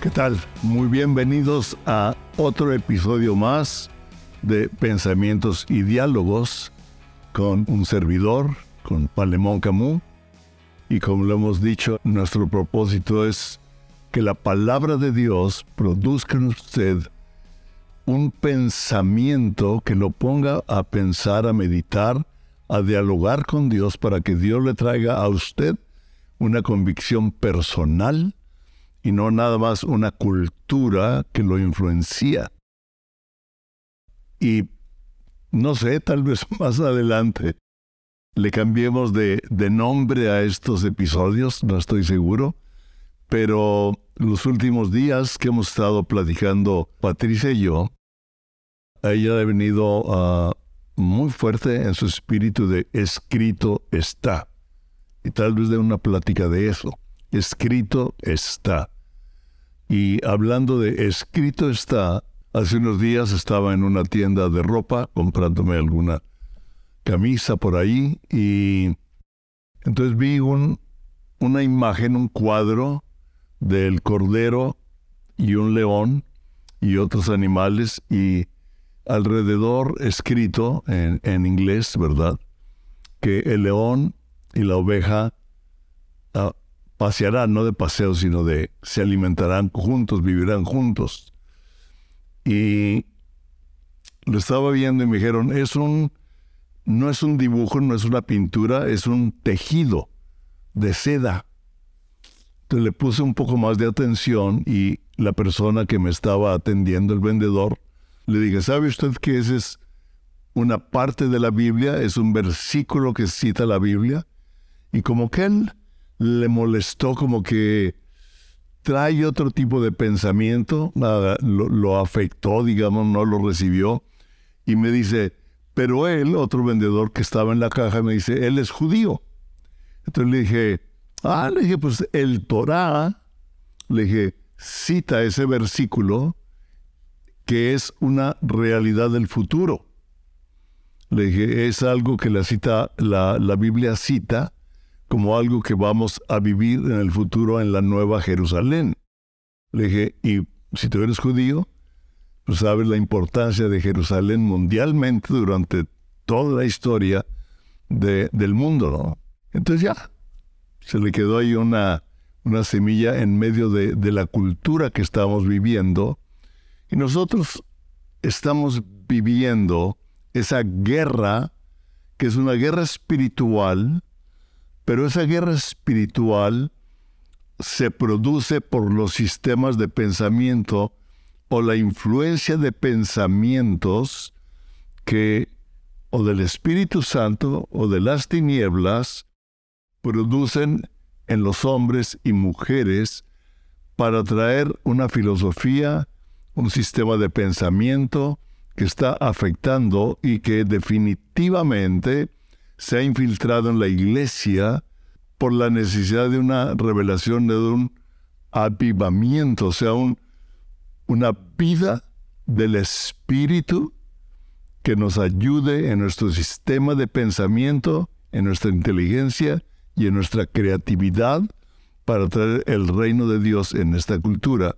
¿Qué tal? Muy bienvenidos a otro episodio más de Pensamientos y Diálogos con un servidor, con Palemón Camus. Y como lo hemos dicho, nuestro propósito es que la palabra de Dios produzca en usted un pensamiento que lo ponga a pensar, a meditar, a dialogar con Dios para que Dios le traiga a usted una convicción personal y no nada más una cultura que lo influencia. Y no sé, tal vez más adelante le cambiemos de, de nombre a estos episodios, no estoy seguro, pero los últimos días que hemos estado platicando Patricia y yo, ella ha venido ah, muy fuerte en su espíritu de escrito está. Y tal vez de una plática de eso. Escrito está. Y hablando de escrito está, hace unos días estaba en una tienda de ropa comprándome alguna camisa por ahí y entonces vi un, una imagen, un cuadro del cordero y un león y otros animales y alrededor escrito en, en inglés, ¿verdad? Que el león y la oveja ah, pasearán, no de paseo, sino de se alimentarán juntos, vivirán juntos. Y lo estaba viendo y me dijeron, es un, no es un dibujo, no es una pintura, es un tejido de seda. Entonces le puse un poco más de atención y la persona que me estaba atendiendo, el vendedor, le dije, ¿sabe usted que esa es una parte de la Biblia? Es un versículo que cita la Biblia. Y como que él le molestó como que trae otro tipo de pensamiento, lo, lo, afectó, digamos, no lo recibió. Y me dice, pero él, otro vendedor que estaba en la caja, me dice, él es judío. Entonces le dije, ah, le dije, pues el Torah, le dije, cita ese versículo que es una realidad del futuro. Le dije, es algo que la cita, la, la Biblia cita como algo que vamos a vivir en el futuro en la nueva Jerusalén. Le dije, y si tú eres judío, pues sabes la importancia de Jerusalén mundialmente durante toda la historia del mundo, ¿no? Entonces ya, se le quedó ahí una, una semilla en medio de, de la cultura que estamos viviendo. Y nosotros estamos viviendo esa guerra, que es una guerra espiritual, pero esa guerra espiritual se produce por los sistemas de pensamiento o la influencia de pensamientos que o del Espíritu Santo o de las tinieblas producen en los hombres y mujeres para traer una filosofía, un sistema de pensamiento que está afectando y que definitivamente se ha infiltrado en la iglesia por la necesidad de una revelación, de un avivamiento, o sea, una vida del Espíritu que nos ayude en nuestro sistema de pensamiento, en nuestra inteligencia y en nuestra creatividad para traer el reino de Dios en esta cultura.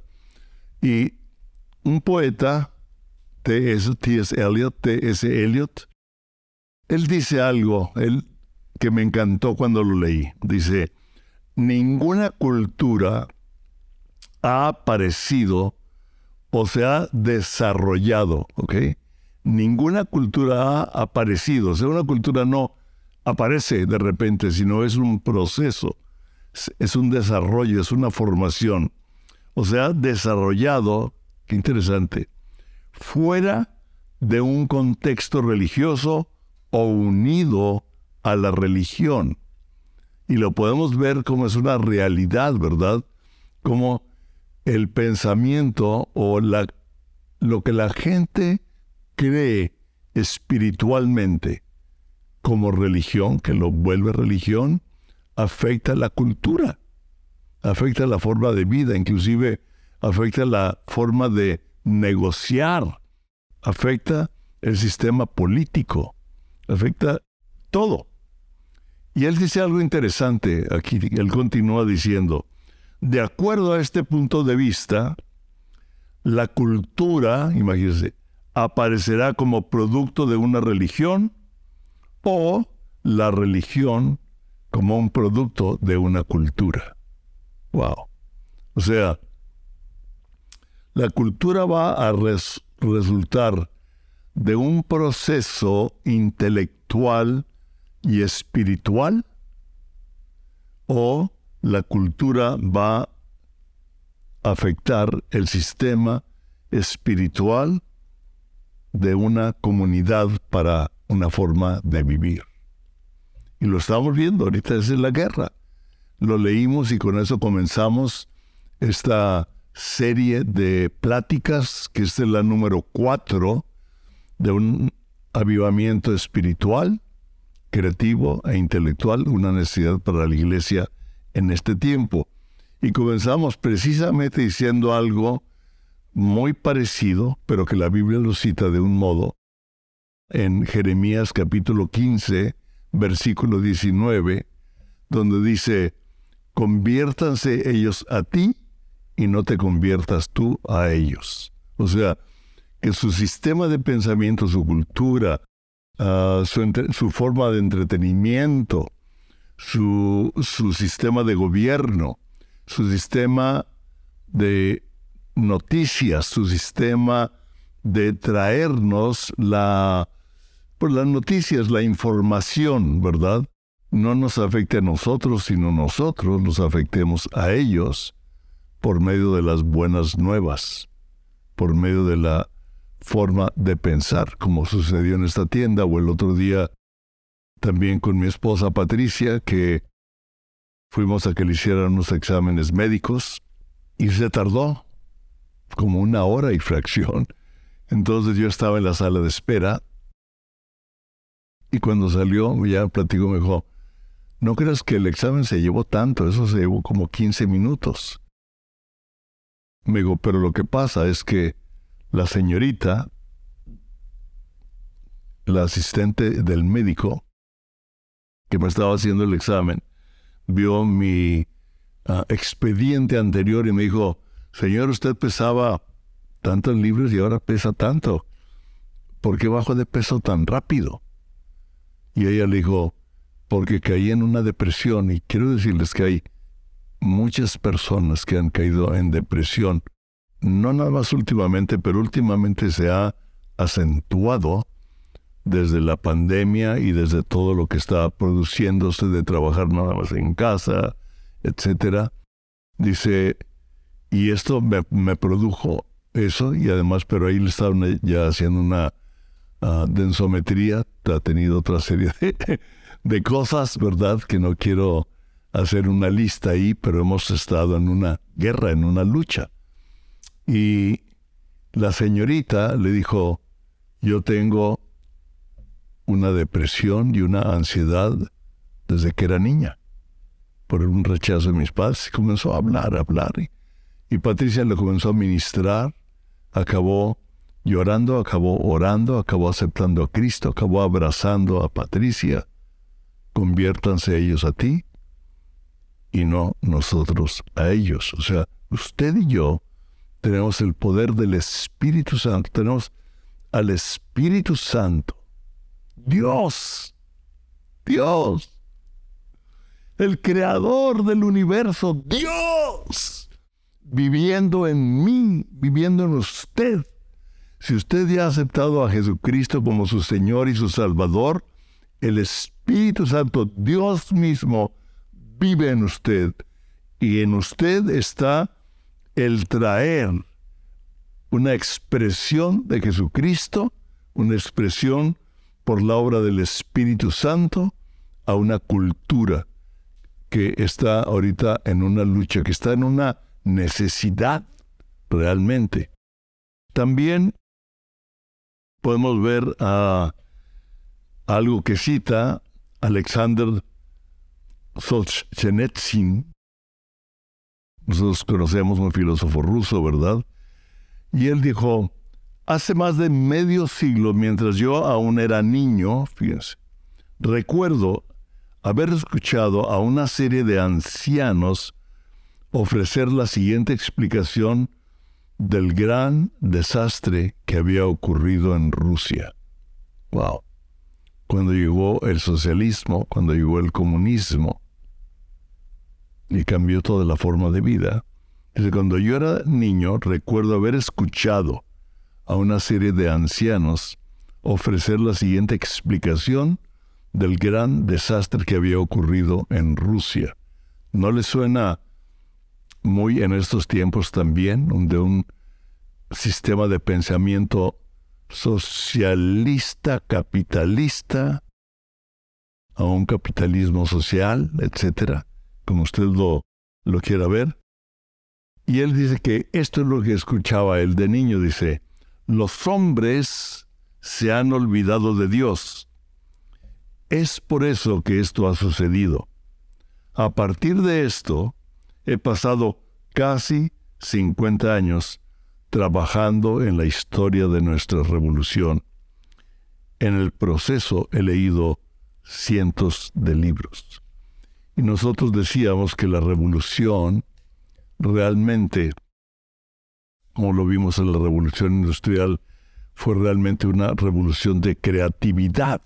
Y un poeta, T.S. Eliot, T.S. Eliot, él dice algo él, que me encantó cuando lo leí. Dice, ninguna cultura ha aparecido o se ha desarrollado, ¿ok? Ninguna cultura ha aparecido. O sea, una cultura no aparece de repente, sino es un proceso, es un desarrollo, es una formación. O sea, desarrollado, qué interesante, fuera de un contexto religioso o unido a la religión. Y lo podemos ver como es una realidad, ¿verdad? Como el pensamiento o lo que la gente cree espiritualmente como religión, que lo vuelve religión, afecta la cultura, afecta la forma de vida, inclusive afecta la forma de negociar, afecta el sistema político afecta todo. Y él dice algo interesante aquí, él continúa diciendo, de acuerdo a este punto de vista, la cultura, imagínense, aparecerá como producto de una religión o la religión como un producto de una cultura. Wow. O sea, la cultura va a resultar de un proceso intelectual y espiritual o la cultura va a afectar el sistema espiritual de una comunidad para una forma de vivir. Y lo estamos viendo, ahorita es la guerra. Lo leímos y con eso comenzamos esta serie de pláticas, que es la número cuatro de un avivamiento espiritual, creativo e intelectual, una necesidad para la iglesia en este tiempo. Y comenzamos precisamente diciendo algo muy parecido, pero que la Biblia lo cita de un modo, en Jeremías capítulo 15, versículo 19, donde dice, conviértanse ellos a ti y no te conviertas tú a ellos. O sea, que su sistema de pensamiento, su cultura, ah, su, forma de entretenimiento, su, sistema de gobierno, su sistema de noticias, su sistema de traernos la, pues, las noticias, la información, ¿verdad? No nos afecte a nosotros, sino nosotros nos afectemos a ellos por medio de las buenas nuevas, por medio de la forma de pensar, como sucedió en esta tienda o el otro día también con mi esposa Patricia, que fuimos a que le hicieran unos exámenes médicos y se tardó como una hora y fracción. Entonces yo estaba en la sala de espera y cuando salió ya platicó, me dijo, no creas que el examen se llevó tanto, eso se llevó como 15 minutos. Me dijo, pero lo que pasa es que la señorita, la asistente del médico que me estaba haciendo el examen, vio mi ah, expediente anterior y me dijo, señor, usted pesaba tantos libros y ahora pesa tanto. ¿Por qué bajó de peso tan rápido? Y ella le dijo, porque caí en una depresión y quiero decirles que hay muchas personas que han caído en depresión no nada más últimamente, pero últimamente se ha acentuado desde la pandemia y desde todo lo que está produciéndose de trabajar nada más en casa, etcétera. Dice, y esto me, produjo eso, y además, pero ahí le estaban ya haciendo una uh, densometría, ha tenido otra serie de cosas, ¿verdad? Que no quiero hacer una lista ahí, pero hemos estado en una guerra, en una lucha. Y la señorita le dijo, yo tengo una depresión y una ansiedad desde que era niña, por un rechazo de mis padres. Y comenzó a hablar, a hablar. Y, Patricia le comenzó a ministrar, acabó llorando, acabó orando, acabó aceptando a Cristo, acabó abrazando a Patricia. Conviértanse ellos a ti y no nosotros a ellos. O sea, usted y yo tenemos el poder del Espíritu Santo, tenemos al Espíritu Santo, Dios, Dios, el creador del universo, Dios, viviendo en mí, viviendo en usted. Si usted ya ha aceptado a Jesucristo como su Señor y su Salvador, el Espíritu Santo, Dios mismo, vive en usted. Y en usted está el traer una expresión de Jesucristo, una expresión por la obra del Espíritu Santo a una cultura que está ahorita en una lucha, que está en una necesidad realmente. También podemos ver a algo que cita Alexander Solzhenitsyn, nosotros conocemos un filósofo ruso, ¿verdad? Y él dijo, hace más de medio siglo, mientras yo aún era niño, fíjense, recuerdo haber escuchado a una serie de ancianos ofrecer la siguiente explicación del gran desastre que había ocurrido en Rusia. Wow. Cuando llegó el socialismo, cuando llegó el comunismo, y cambió toda la forma de vida. Desde cuando yo era niño, recuerdo haber escuchado a una serie de ancianos ofrecer la siguiente explicación del gran desastre que había ocurrido en Rusia. ¿No le suena muy en estos tiempos también, de un sistema de pensamiento socialista, capitalista, a un capitalismo social, etcétera, como usted lo, quiera ver? Y él dice que esto es lo que escuchaba él de niño, dice, los hombres se han olvidado de Dios. Es por eso que esto ha sucedido. A partir de esto, he pasado casi 50 años trabajando en la historia de nuestra revolución. En el proceso he leído cientos de libros. Y nosotros decíamos que la revolución realmente, como lo vimos en la revolución industrial, fue realmente una revolución de creatividad.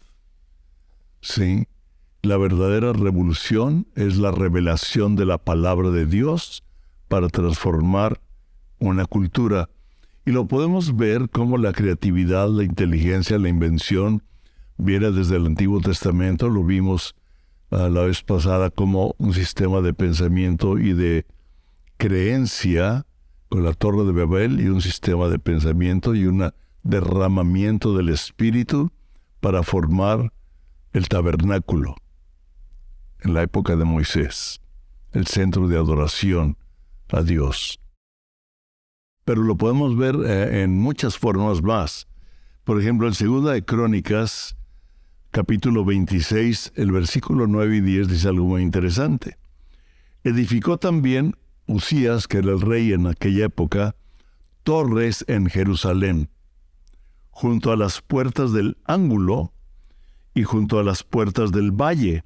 Sí, la verdadera revolución es la revelación de la palabra de Dios para transformar una cultura. Y lo podemos ver como la creatividad, la inteligencia, la invención viene desde el Antiguo Testamento. Lo vimos ah, la vez pasada como un sistema de pensamiento y de creencia con la Torre de Babel y un sistema de pensamiento y un derramamiento del Espíritu para formar el tabernáculo en la época de Moisés, el centro de adoración a Dios. Pero lo podemos ver eh, en muchas formas más. Por ejemplo, en Segunda de Crónicas, capítulo 26, el versículo 9 y 10 dice algo muy interesante. Edificó también Usías, que era el rey en aquella época, torres en Jerusalén, junto a las puertas del ángulo y junto a las puertas del valle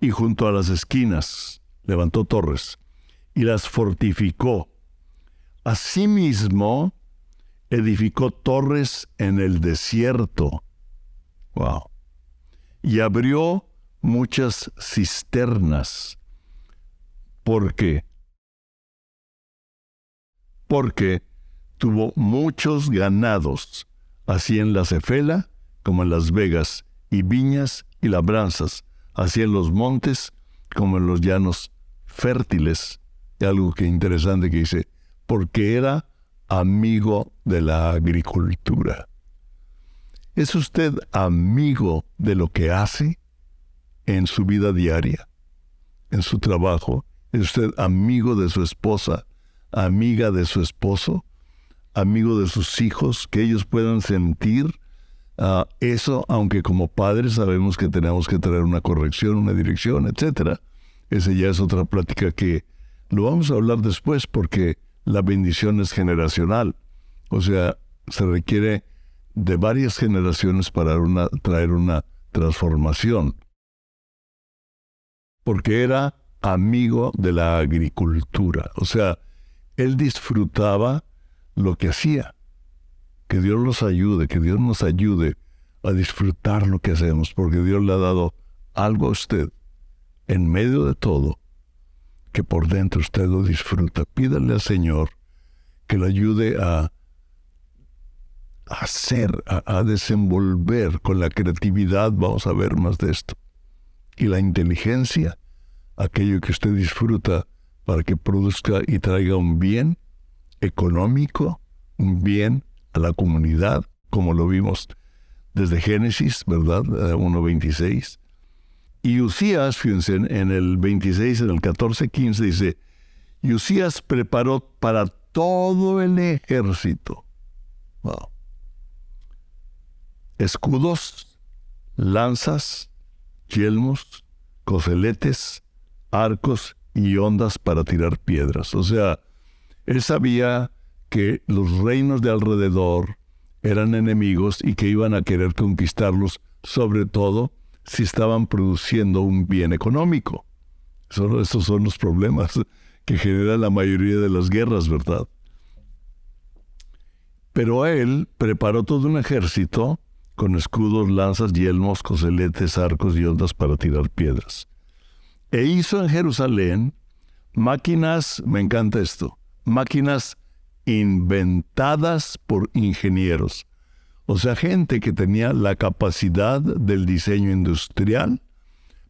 y junto a las esquinas. Levantó torres y las fortificó. Asimismo, edificó torres en el desierto. Wow. Y abrió muchas cisternas. ¿Por qué? Porque tuvo muchos ganados, así en la Cefela como en las vegas, y viñas y labranzas, así en los montes como en los llanos fértiles. Algo que interesante que dice, porque era amigo de la agricultura. ¿Es usted amigo de lo que hace en su vida diaria, en su trabajo? ¿Es usted amigo de su esposa, amiga de su esposo, amigo de sus hijos, que ellos puedan sentir Ah, eso, aunque como padres sabemos que tenemos que traer una corrección, una dirección, etcétera, esa ya es otra plática que lo vamos a hablar después porque la bendición es generacional. O sea, se requiere de varias generaciones para traer una transformación. Porque era amigo de la agricultura. O sea, él disfrutaba lo que hacía. Que Dios los ayude, que Dios nos ayude a disfrutar lo que hacemos, porque Dios le ha dado algo a usted en medio de todo, que por dentro usted lo disfruta. Pídale al Señor que le ayude a hacer, a, desenvolver con la creatividad, vamos a ver más de esto, y la inteligencia, aquello que usted disfruta para que produzca y traiga un bien económico, un bien a la comunidad, como lo vimos desde Génesis, ¿verdad? 1.26. Eh, y Usías, fíjense, en el 26, en el 14, 15 dice, y Usías preparó para todo el ejército. Escudos, lanzas, yelmos, coseletes, arcos y ondas para tirar piedras. O sea, él sabía que los reinos de alrededor eran enemigos y que iban a querer conquistarlos, sobre todo si estaban produciendo un bien económico. esos son los problemas que genera la mayoría de las guerras, ¿verdad? Pero él preparó todo un ejército con escudos, lanzas, yelmos, coseletes, arcos y ondas para tirar piedras. E hizo en Jerusalén máquinas, me encanta esto, máquinas inventadas por ingenieros. O sea, gente que tenía la capacidad del diseño industrial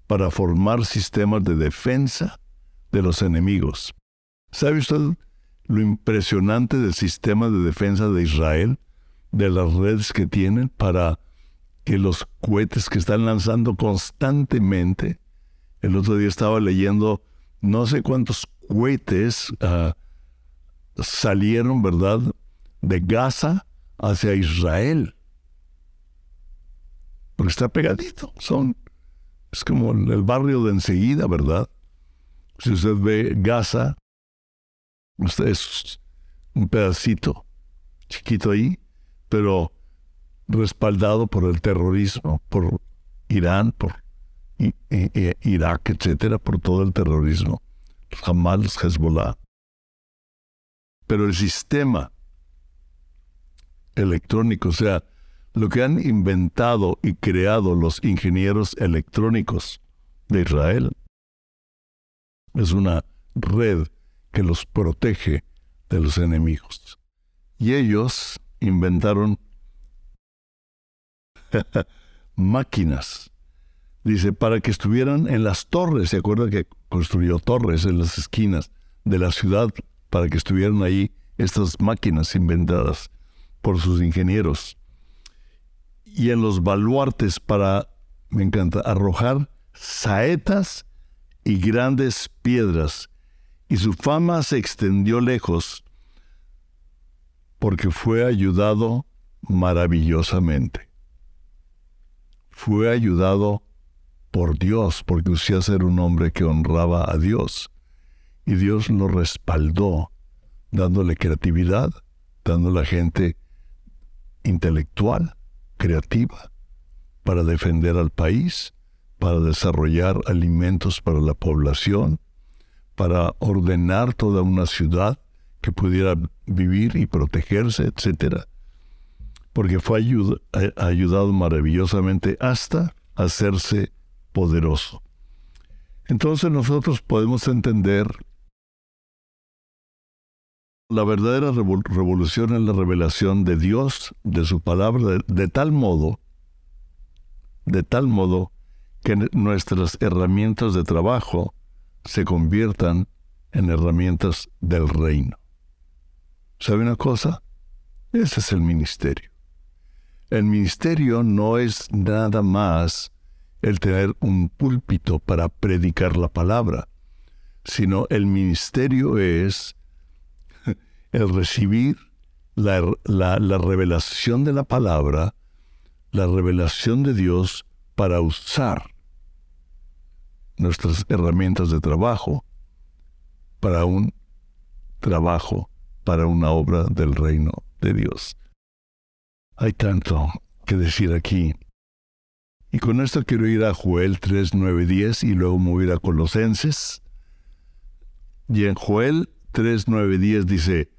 para formar sistemas de defensa de los enemigos. ¿Sabe usted lo impresionante del sistema de defensa de Israel? De las redes que tienen para que los cohetes que están lanzando constantemente. El otro día estaba leyendo no sé cuántos cohetes ah, salieron, ¿verdad?, de Gaza hacia Israel. Porque está pegadito. Son, es como el barrio de enseguida, ¿verdad? Si usted ve Gaza, usted es un pedacito chiquito ahí, pero respaldado por el terrorismo, por Irán, por Irak, etcétera, por todo el terrorismo. Hamas, Hezbollah. Pero el sistema electrónico, o sea, lo que han inventado y creado los ingenieros electrónicos de Israel, es una red que los protege de los enemigos. Y ellos inventaron máquinas, dice, para que estuvieran en las torres. ¿Se acuerda que construyó torres en las esquinas de la ciudad para que estuvieran ahí estas máquinas inventadas por sus ingenieros? Y en los baluartes para, me encanta, arrojar saetas y grandes piedras. Y su fama se extendió lejos porque fue ayudado maravillosamente. Fue ayudado por Dios, porque usía ser un hombre que honraba a Dios. Y Dios lo respaldó, dándole creatividad, dándole a gente intelectual, creativa, para defender al país, para desarrollar alimentos para la población, para ordenar toda una ciudad que pudiera vivir y protegerse, etc. Porque fue ayudado maravillosamente hasta hacerse poderoso. Entonces nosotros podemos entender la verdadera revolución en la revelación de Dios, de su palabra, de, tal modo, de tal modo que nuestras herramientas de trabajo se conviertan en herramientas del reino. ¿Sabe una cosa? Ese es el ministerio. El ministerio no es nada más el tener un púlpito para predicar la palabra, sino el ministerio es el recibir la, revelación de la palabra, la revelación de Dios para usar nuestras herramientas de trabajo para un trabajo, para una obra del reino de Dios. Hay tanto que decir aquí. Y con esto quiero ir a Joel 3, 9, 10 y luego mover a Colosenses. Y en Joel 3, 9, 10 dice,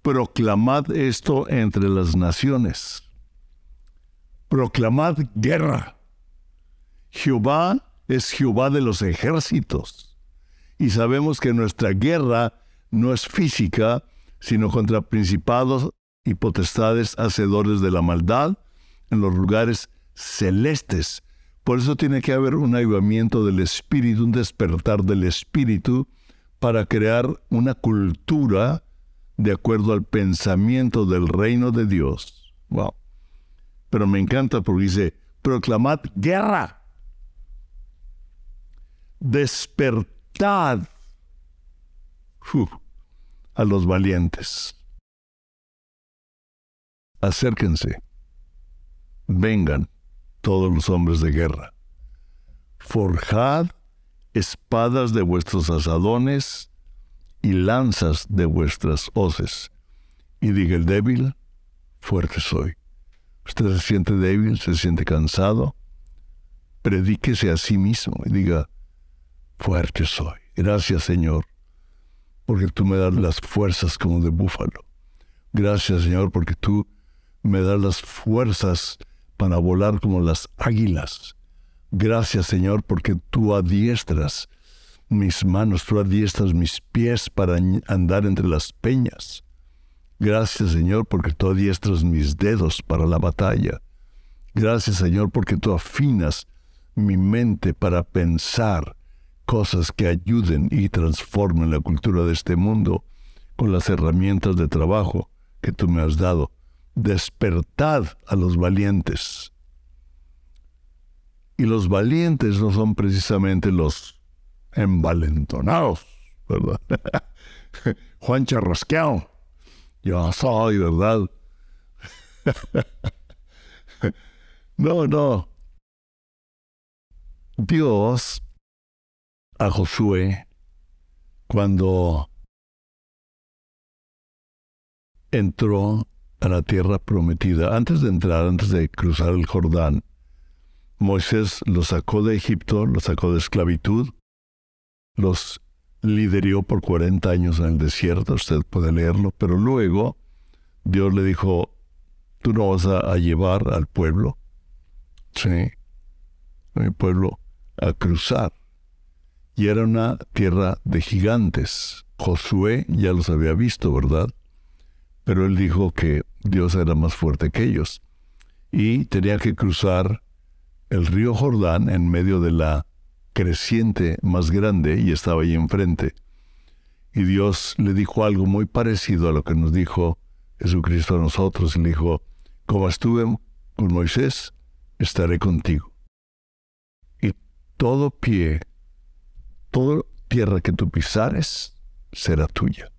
proclamad esto entre las naciones. Proclamad guerra. Jehová es Jehová de los ejércitos. Y sabemos que nuestra guerra no es física, sino contra principados y potestades hacedores de la maldad en los lugares celestes. Por eso tiene que haber un avivamiento del espíritu, un despertar del espíritu para crear una cultura de acuerdo al pensamiento del reino de Dios. Wow. Pero me encanta porque dice, proclamad guerra. Despertad a los valientes. Acérquense. Vengan todos los hombres de guerra. Forjad espadas de vuestros asadones y lanzas de vuestras hoces. Y diga el débil, fuerte soy. Usted se siente débil, se siente cansado, predíquese a sí mismo y diga, fuerte soy. Gracias Señor, porque tú me das las fuerzas como de búfalo. Gracias, Señor, porque tú me das las fuerzas para volar como las águilas. Gracias, Señor, porque tú adiestras mis manos, tú adiestras mis pies para andar entre las peñas. Gracias, Señor, porque tú adiestras mis dedos para la batalla. Gracias, Señor, porque tú afinas mi mente para pensar cosas que ayuden y transformen la cultura de este mundo con las herramientas de trabajo que tú me has dado. Despertad a los valientes. Y los valientes no son precisamente los envalentonados, ¿verdad? Juan Charrasqueado. Yo soy, ¿verdad? no, no. Dios a Josué cuando entró a la tierra prometida. Antes de entrar, antes de cruzar el Jordán, Moisés los sacó de Egipto, los sacó de esclavitud, los lideró por 40 años en el desierto, usted puede leerlo, pero luego Dios le dijo, tú no vas a, llevar al pueblo, sí, mi pueblo, a cruzar. Y era una tierra de gigantes. Josué ya los había visto, ¿verdad? Pero él dijo que Dios era más fuerte que ellos. Y tenía que cruzar el río Jordán en medio de la creciente más grande y estaba ahí enfrente. Y Dios le dijo algo muy parecido a lo que nos dijo Jesucristo a nosotros. Le dijo, como estuve con Moisés, estaré contigo. Y todo pie, toda tierra que tú pisares, será tuya.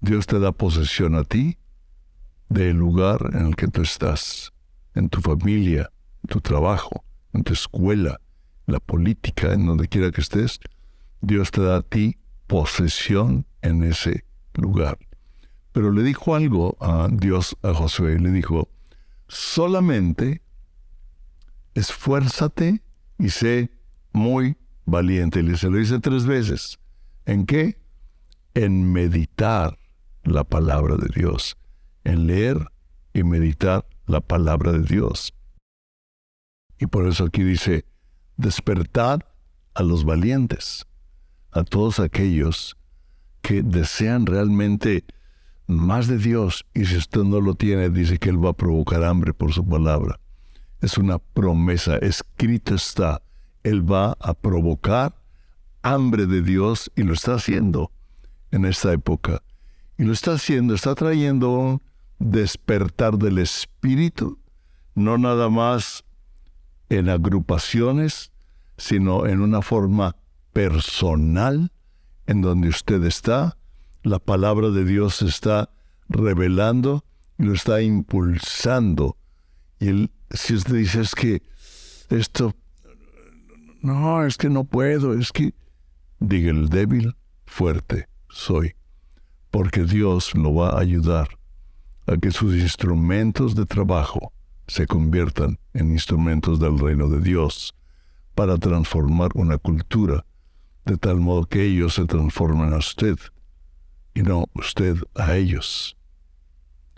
Dios te da posesión a ti del lugar en el que tú estás, en tu familia, en tu trabajo, en tu escuela, en la política, en donde quiera que estés. Dios te da a ti posesión en ese lugar. Pero le dijo algo a Dios a Josué, le dijo, solamente esfuérzate y sé muy valiente. Y se lo dice tres veces. ¿En qué? En meditar la palabra de Dios, en leer y meditar la palabra de Dios. Y por eso aquí dice, despertad a los valientes, a todos aquellos que desean realmente más de Dios y si usted no lo tiene, dice que Él va a provocar hambre por su palabra. Es una promesa, escrito está, Él va a provocar hambre de Dios y lo está haciendo en esta época. Y lo está haciendo, está trayendo un despertar del espíritu, no nada más en agrupaciones, sino en una forma personal, en donde usted está, la palabra de Dios está revelando y lo está impulsando. Y si usted dice es que esto, no, es que no puedo, es que, diga el débil, fuerte soy porque Dios lo va a ayudar a que sus instrumentos de trabajo se conviertan en instrumentos del reino de Dios para transformar una cultura de tal modo que ellos se transformen a usted y no usted a ellos.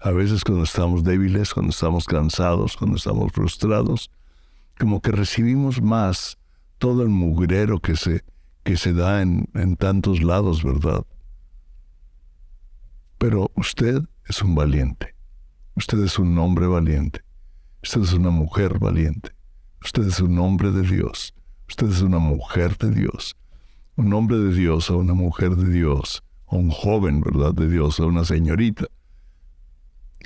A veces cuando estamos débiles, cuando estamos cansados, cuando estamos frustrados, como que recibimos más todo el mugrero que se, que se da en, en tantos lados, ¿verdad? Pero usted es un valiente. Usted es un hombre valiente. Usted es una mujer valiente. Usted es un hombre de Dios. Usted es una mujer de Dios. Un hombre de Dios o una mujer de Dios. O un joven, ¿verdad? De Dios o una señorita.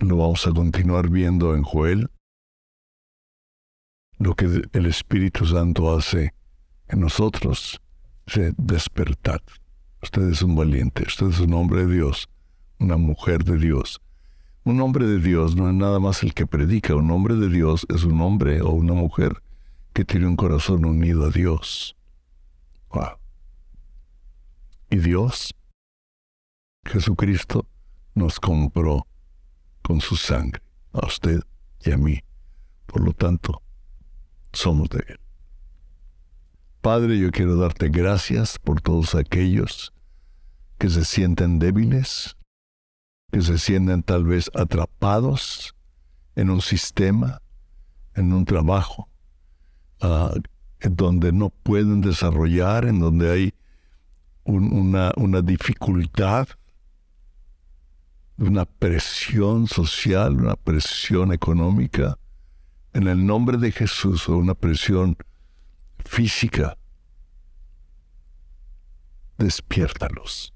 Lo vamos a continuar viendo en Joel. Lo que el Espíritu Santo hace en nosotros. Se despertar. Usted es un valiente. Usted es un hombre de Dios una mujer de Dios. Un hombre de Dios no es nada más el que predica, un hombre de Dios es un hombre o una mujer que tiene un corazón unido a Dios. Y Dios, Jesucristo, nos compró con su sangre, a usted y a mí. Por lo tanto, somos de Él. Padre, yo quiero darte gracias por todos aquellos que se sienten débiles, que se sienten tal vez atrapados en un sistema, en un trabajo, uh, en donde no pueden desarrollar, en donde hay una, una dificultad, una presión social, una presión económica, en el nombre de Jesús, una presión física. Despiértalos,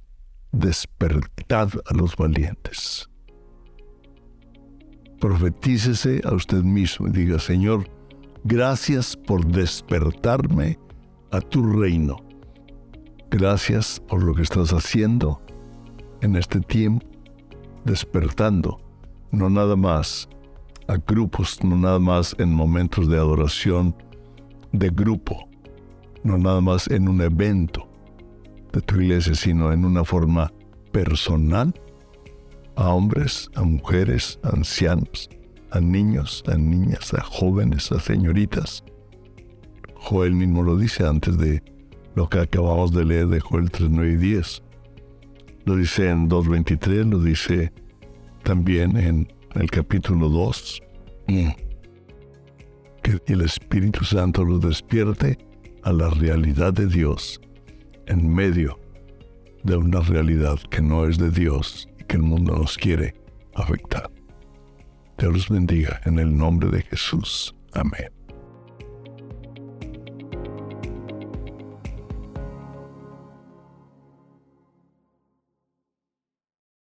despertad a los valientes. Profetícese a usted mismo y diga, Señor, gracias por despertarme a tu reino. Gracias por lo que estás haciendo en este tiempo, despertando, no nada más a grupos, no nada más en momentos de adoración de grupo, no nada más en un evento de tu iglesia, sino en una forma personal a hombres, a mujeres, a ancianos, a niños, a niñas, a jóvenes, a señoritas. Joel mismo lo dice antes de lo que acabamos de leer de Joel 3, 9 y 10. Lo dice en 2.23, lo dice también en el capítulo 2. Que el Espíritu Santo los despierte a la realidad de Dios en medio de una realidad que no es de Dios y que el mundo nos quiere afectar. Dios los bendiga en el nombre de Jesús. Amén.